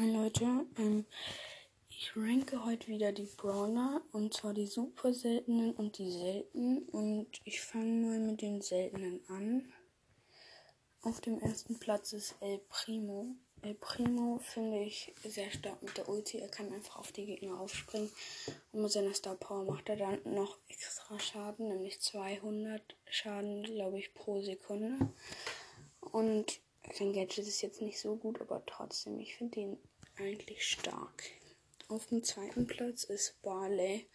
Hi Leute, ähm, ich ranke heute wieder die Brawler und zwar die super seltenen und die seltenen und ich fange mal mit den seltenen an. Auf dem ersten Platz ist El Primo. El Primo finde ich sehr stark mit der Ulti. Er kann einfach auf die Gegner aufspringen und mit seiner Star Power macht er dann noch extra Schaden, nämlich 200 Schaden, glaube ich, pro Sekunde. Und sein Gadget ist jetzt nicht so gut, aber trotzdem, ich finde ihn eigentlich stark. Auf dem zweiten Platz ist Barley.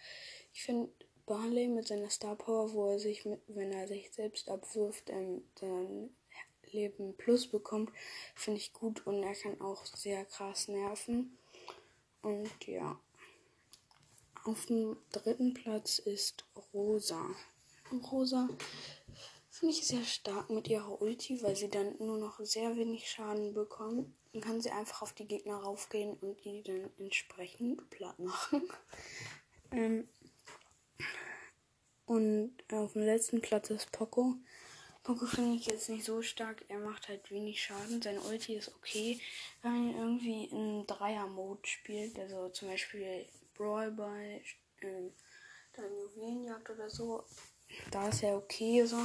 Ich finde Barley mit seiner Star Power, wo er sich, mit, wenn er sich selbst abwirft, ähm, sein Leben Plus bekommt, finde ich gut und er kann auch sehr krass nerven. Und ja. Auf dem dritten Platz ist Rosa. Rosa finde ich sehr stark mit ihrer Ulti, weil sie dann nur noch sehr wenig Schaden bekommt. Dann kann sie einfach auf die Gegner raufgehen und die dann entsprechend platt machen. ähm und auf dem letzten Platz ist Poco. Poco finde ich jetzt nicht so stark. Er macht halt wenig Schaden. Seine Ulti ist okay, wenn man ihn irgendwie in Dreier-Mode spielt. Also zum Beispiel Brawl bei ähm, dann Juwelenjagd oder so. Da ist er okay so.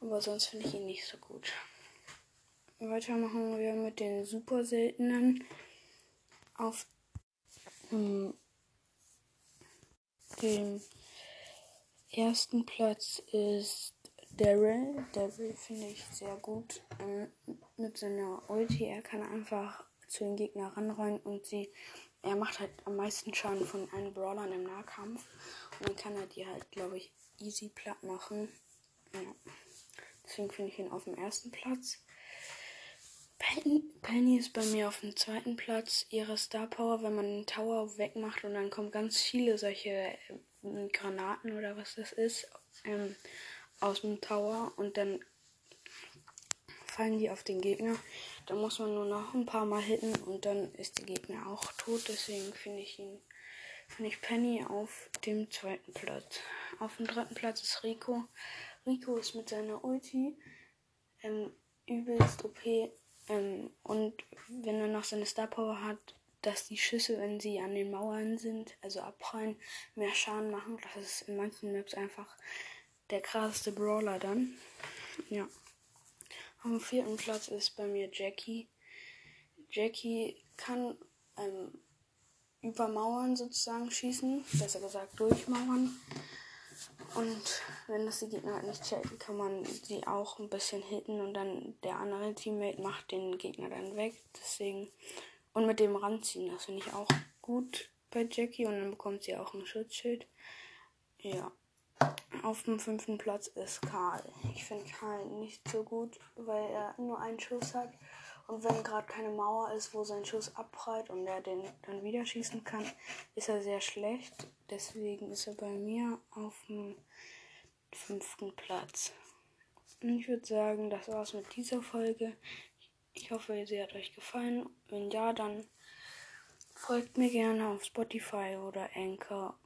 Aber sonst finde ich ihn nicht so gut. Weiter machen wir mit den super seltenen. Auf ähm, dem ersten Platz ist Daryl. Daryl finde ich sehr gut. Ähm, mit seiner Ulti. Er kann einfach zu den Gegnern ranrennen und sie. Er macht halt am meisten Schaden von allen Brawlern im Nahkampf. Und dann kann er die halt, glaube ich, easy platt machen. Ja. Deswegen finde ich ihn auf dem ersten Platz. Penny ist bei mir auf dem zweiten Platz. Ihre Star Power, wenn man den Tower wegmacht und dann kommen ganz viele solche äh, Granaten oder was das ist ähm, aus dem Tower und dann fallen die auf den Gegner. Da muss man nur noch ein paar Mal hitten und dann ist der Gegner auch tot. Deswegen finde ich ihn, finde ich Penny auf dem zweiten Platz. Auf dem dritten Platz ist Rico. Rico ist mit seiner Ulti ähm, übelst OP. Ähm, und wenn er noch seine Star Power hat, dass die Schüsse, wenn sie an den Mauern sind, also abprallen, mehr Schaden machen. Das ist in manchen Maps einfach der krasseste Brawler dann. Ja. Am vierten Platz ist bei mir Jackie. Jackie kann ähm, über Mauern sozusagen schießen, besser gesagt durch Mauern. Und wenn das die Gegner halt nicht checken, kann man sie auch ein bisschen hitten und dann der andere Teammate macht den Gegner dann weg. Deswegen. Und mit dem ranziehen, das finde ich auch gut bei Jackie und dann bekommt sie auch ein Schutzschild. Ja. Auf dem fünften Platz ist Karl. Ich finde Karl nicht so gut, weil er nur einen Schuss hat. Und wenn gerade keine Mauer ist, wo sein Schuss abprallt und er den dann wieder schießen kann, ist er sehr schlecht. Deswegen ist er bei mir auf dem fünften Platz. Und ich würde sagen, das war's mit dieser Folge. Ich hoffe, sie hat euch gefallen. Wenn ja, dann folgt mir gerne auf Spotify oder Anchor